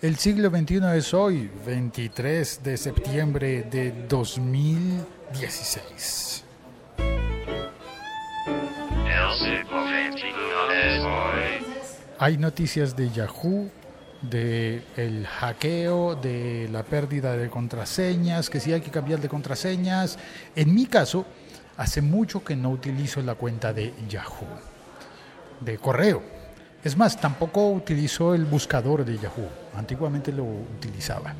El siglo XXI es hoy, 23 de septiembre de 2016. Hay noticias de Yahoo, de el hackeo, de la pérdida de contraseñas, que sí hay que cambiar de contraseñas. En mi caso, hace mucho que no utilizo la cuenta de Yahoo, de correo es más, tampoco utilizo el buscador de Yahoo. Antiguamente lo utilizaba.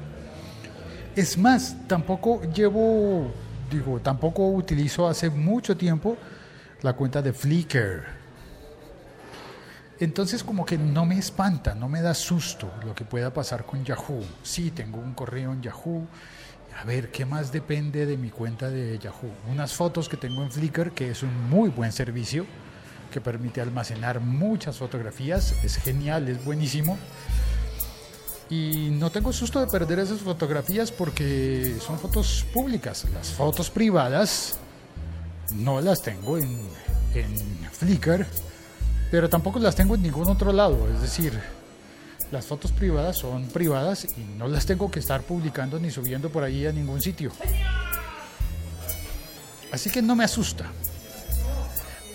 Es más, tampoco llevo, digo, tampoco utilizo hace mucho tiempo la cuenta de Flickr. Entonces como que no me espanta, no me da susto lo que pueda pasar con Yahoo. Sí, tengo un correo en Yahoo. A ver, ¿qué más depende de mi cuenta de Yahoo? Unas fotos que tengo en Flickr, que es un muy buen servicio que permite almacenar muchas fotografías. Es genial, es buenísimo. Y no tengo susto de perder esas fotografías porque son fotos públicas. Las fotos privadas no las tengo en, en Flickr, pero tampoco las tengo en ningún otro lado. Es decir, las fotos privadas son privadas y no las tengo que estar publicando ni subiendo por ahí a ningún sitio. Así que no me asusta.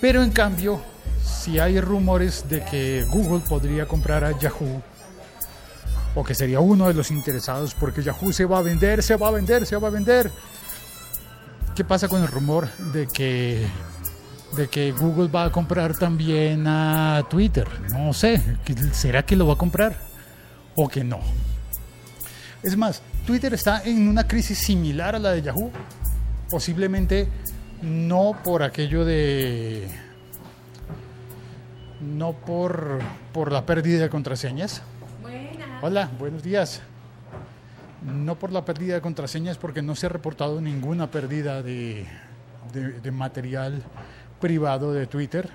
Pero en cambio, si hay rumores de que Google podría comprar a Yahoo, o que sería uno de los interesados porque Yahoo se va a vender, se va a vender, se va a vender. ¿Qué pasa con el rumor de que de que Google va a comprar también a Twitter? No sé, ¿será que lo va a comprar o que no? Es más, Twitter está en una crisis similar a la de Yahoo. Posiblemente no por aquello de... No por, por la pérdida de contraseñas. Hola, buenos días. No por la pérdida de contraseñas porque no se ha reportado ninguna pérdida de, de material privado de Twitter.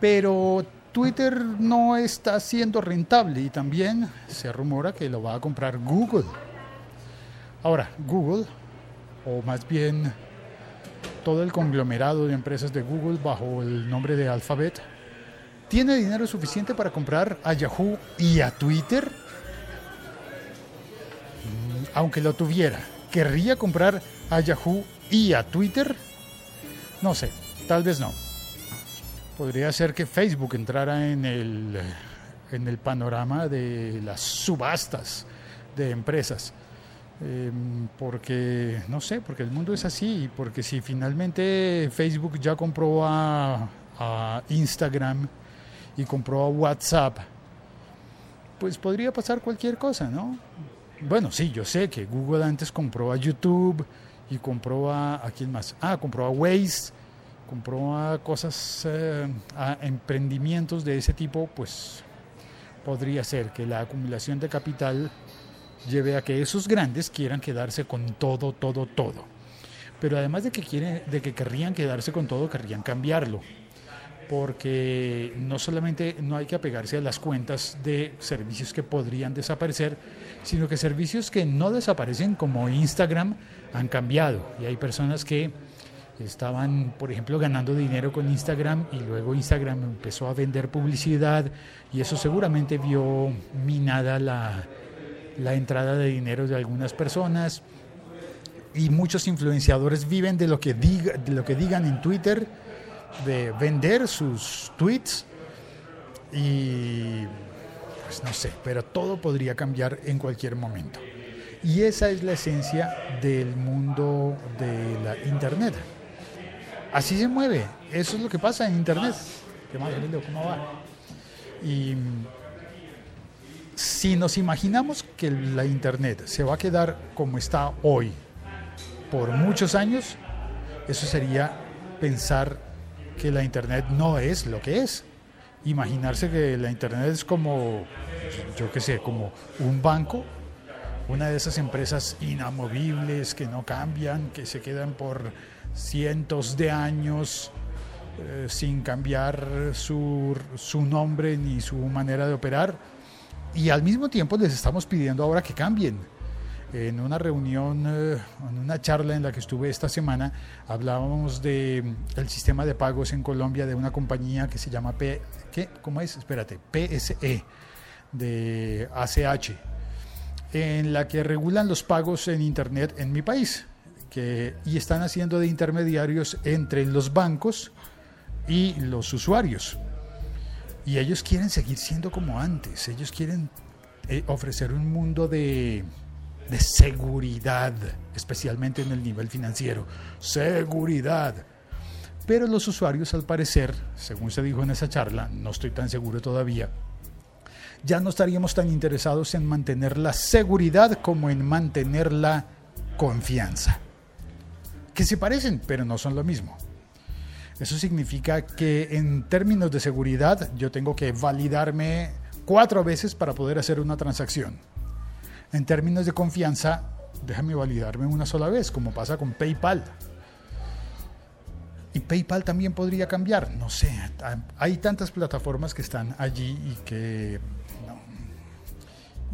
Pero Twitter no está siendo rentable y también se rumora que lo va a comprar Google. Ahora, Google o más bien todo el conglomerado de empresas de Google bajo el nombre de Alphabet, tiene dinero suficiente para comprar a Yahoo y a Twitter. Mm, aunque lo tuviera, ¿querría comprar a Yahoo y a Twitter? No sé, tal vez no. Podría ser que Facebook entrara en el, en el panorama de las subastas de empresas. Em, porque, no sé, porque el mundo es así, porque si finalmente Facebook ya compró a, Instagram y compró a WhatsApp, pues podría pasar cualquier cosa, ¿no? Bueno, sí, yo sé que Google antes compró a YouTube y compró a, ¿a quién más? Ah, compró a Waze, compró a cosas, eh, a emprendimientos de ese tipo, pues podría ser que la acumulación de capital lleve a que esos grandes quieran quedarse con todo, todo, todo. Pero además de que, quieren, de que querrían quedarse con todo, querrían cambiarlo. Porque no solamente no hay que apegarse a las cuentas de servicios que podrían desaparecer, sino que servicios que no desaparecen como Instagram han cambiado. Y hay personas que estaban, por ejemplo, ganando dinero con Instagram y luego Instagram empezó a vender publicidad y eso seguramente vio minada la, la entrada de dinero de algunas personas y muchos influenciadores viven de lo que, diga, de lo que digan en Twitter, de vender sus tweets y pues no sé, pero todo podría cambiar en cualquier momento. Y esa es la esencia del mundo de la Internet. Así se mueve, eso es lo que pasa en Internet. ¿Qué más, ¿Cómo va? Y si nos imaginamos que la Internet se va a quedar como está hoy por muchos años, eso sería pensar que la Internet no es lo que es. Imaginarse que la Internet es como, yo qué sé, como un banco, una de esas empresas inamovibles que no cambian, que se quedan por cientos de años eh, sin cambiar su, su nombre ni su manera de operar y al mismo tiempo les estamos pidiendo ahora que cambien. En una reunión, eh, en una charla en la que estuve esta semana, hablábamos de mm, el sistema de pagos en Colombia de una compañía que se llama P, ¿qué? ¿Cómo es? Espérate, PSE, de ACH, en la que regulan los pagos en Internet en mi país que, y están haciendo de intermediarios entre los bancos y los usuarios. Y ellos quieren seguir siendo como antes, ellos quieren eh, ofrecer un mundo de, de seguridad, especialmente en el nivel financiero. Seguridad. Pero los usuarios, al parecer, según se dijo en esa charla, no estoy tan seguro todavía, ya no estaríamos tan interesados en mantener la seguridad como en mantener la confianza. Que se parecen, pero no son lo mismo. Eso significa que en términos de seguridad yo tengo que validarme cuatro veces para poder hacer una transacción. En términos de confianza, déjame validarme una sola vez, como pasa con PayPal. Y PayPal también podría cambiar, no sé. Hay tantas plataformas que están allí y que...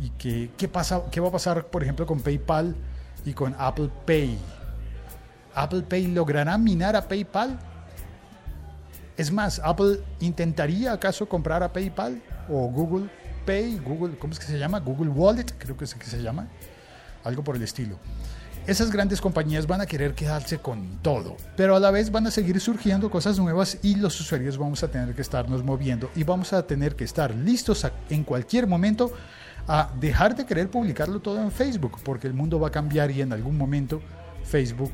y que ¿qué, pasa, ¿qué va a pasar, por ejemplo, con PayPal y con Apple Pay? ¿Apple Pay logrará minar a PayPal? Es más, Apple intentaría acaso comprar a PayPal o Google Pay, Google, ¿cómo es que se llama? Google Wallet, creo que es que se llama, algo por el estilo. Esas grandes compañías van a querer quedarse con todo, pero a la vez van a seguir surgiendo cosas nuevas y los usuarios vamos a tener que estarnos moviendo y vamos a tener que estar listos en cualquier momento a dejar de querer publicarlo todo en Facebook, porque el mundo va a cambiar y en algún momento Facebook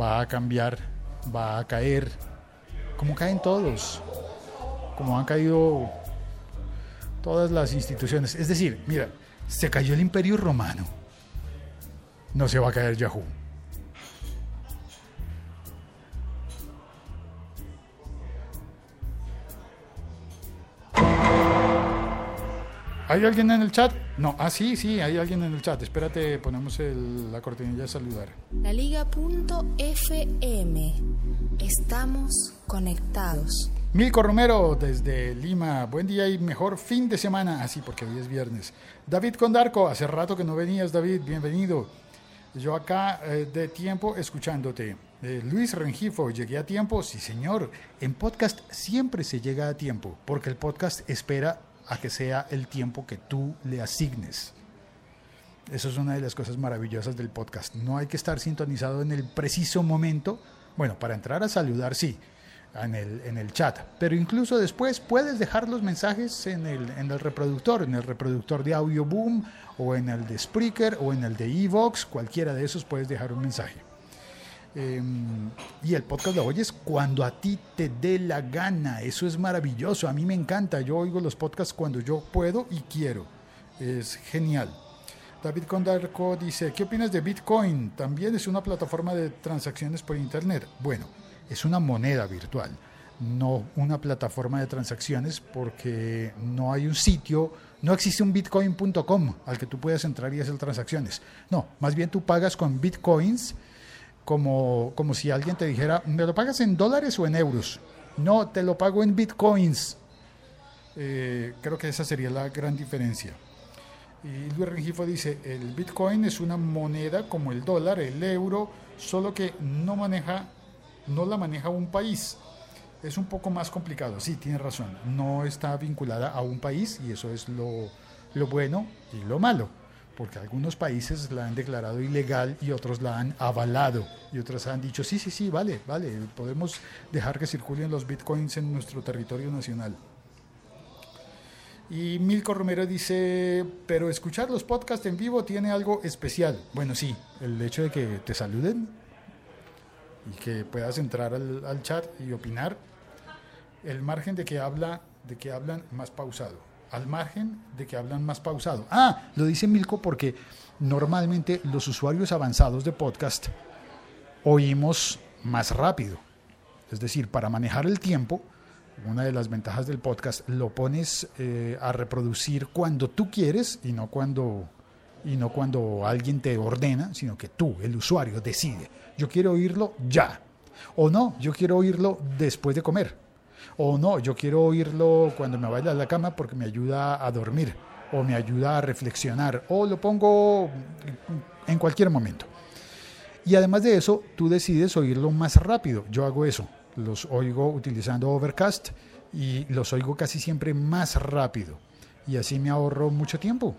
va a cambiar, va a caer, como caen todos, como han caído todas las instituciones. Es decir, mira, se cayó el imperio romano, no se va a caer Yahoo. ¿Hay alguien en el chat? No, ah, sí, sí, hay alguien en el chat. Espérate, ponemos la cortinilla de saludar. La Liga.fm. Estamos conectados. Milko Romero desde Lima. Buen día y mejor fin de semana. Así, ah, porque hoy es viernes. David Condarco, hace rato que no venías, David. Bienvenido. Yo acá eh, de tiempo escuchándote. Eh, Luis Rengifo, llegué a tiempo. Sí, señor. En podcast siempre se llega a tiempo, porque el podcast espera a que sea el tiempo que tú le asignes. Eso es una de las cosas maravillosas del podcast. No hay que estar sintonizado en el preciso momento. Bueno, para entrar a saludar, sí, en el, en el chat. Pero incluso después puedes dejar los mensajes en el, en el reproductor, en el reproductor de Audio Boom, o en el de Spreaker, o en el de Evox. Cualquiera de esos puedes dejar un mensaje. Em, y el podcast lo oyes cuando a ti te dé la gana. Eso es maravilloso. A mí me encanta. Yo oigo los podcasts cuando yo puedo y quiero. Es genial. David Condarco dice, ¿qué opinas de Bitcoin? También es una plataforma de transacciones por Internet. Bueno, es una moneda virtual, no una plataforma de transacciones porque no hay un sitio, no existe un bitcoin.com al que tú puedas entrar y hacer transacciones. No, más bien tú pagas con bitcoins como, como si alguien te dijera, ¿me lo pagas en dólares o en euros? No, te lo pago en bitcoins. Eh, creo que esa sería la gran diferencia. Y Luis Rengifo dice, el bitcoin es una moneda como el dólar, el euro, solo que no maneja, no la maneja un país. Es un poco más complicado, sí, tiene razón. No está vinculada a un país y eso es lo, lo bueno y lo malo porque algunos países la han declarado ilegal y otros la han avalado y otros han dicho, sí, sí, sí, vale, vale, podemos dejar que circulen los bitcoins en nuestro territorio nacional. Y Milko Romero dice, pero escuchar los podcasts en vivo tiene algo especial. Bueno, sí, el hecho de que te saluden y que puedas entrar al, al chat y opinar, el margen de que habla, de que hablan más pausado al margen de que hablan más pausado. Ah, lo dice Milko porque normalmente los usuarios avanzados de podcast oímos más rápido. Es decir, para manejar el tiempo, una de las ventajas del podcast, lo pones eh, a reproducir cuando tú quieres y no cuando, y no cuando alguien te ordena, sino que tú, el usuario, decide. Yo quiero oírlo ya. O no, yo quiero oírlo después de comer o no, yo quiero oírlo cuando me vaya a la cama porque me ayuda a dormir o me ayuda a reflexionar o lo pongo en cualquier momento. Y además de eso, tú decides oírlo más rápido. Yo hago eso. Los oigo utilizando Overcast y los oigo casi siempre más rápido. y así me ahorro mucho tiempo.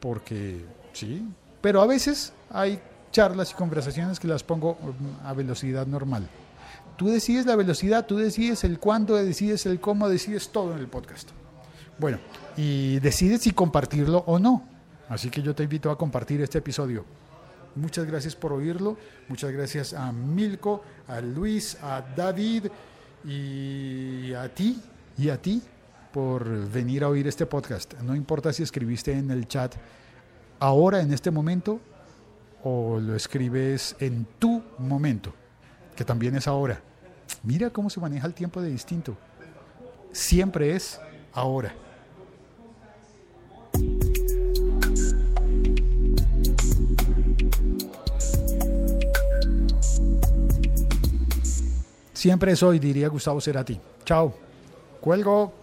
Porque, sí, pero a veces hay charlas y conversaciones que las pongo mm, a velocidad normal. Tú decides la velocidad, tú decides el cuándo, decides el cómo, decides todo en el podcast. Bueno, y decides si compartirlo o no. Así que yo te invito a compartir este episodio. Muchas gracias por oírlo. Muchas gracias a Milko, a Luis, a David y a ti y a ti por venir a oír este podcast. No importa si escribiste en el chat ahora, en este momento, o lo escribes en tu momento, que también es ahora. Mira cómo se maneja el tiempo de distinto. Siempre es ahora. Siempre soy, diría Gustavo Cerati. Chao. Cuelgo.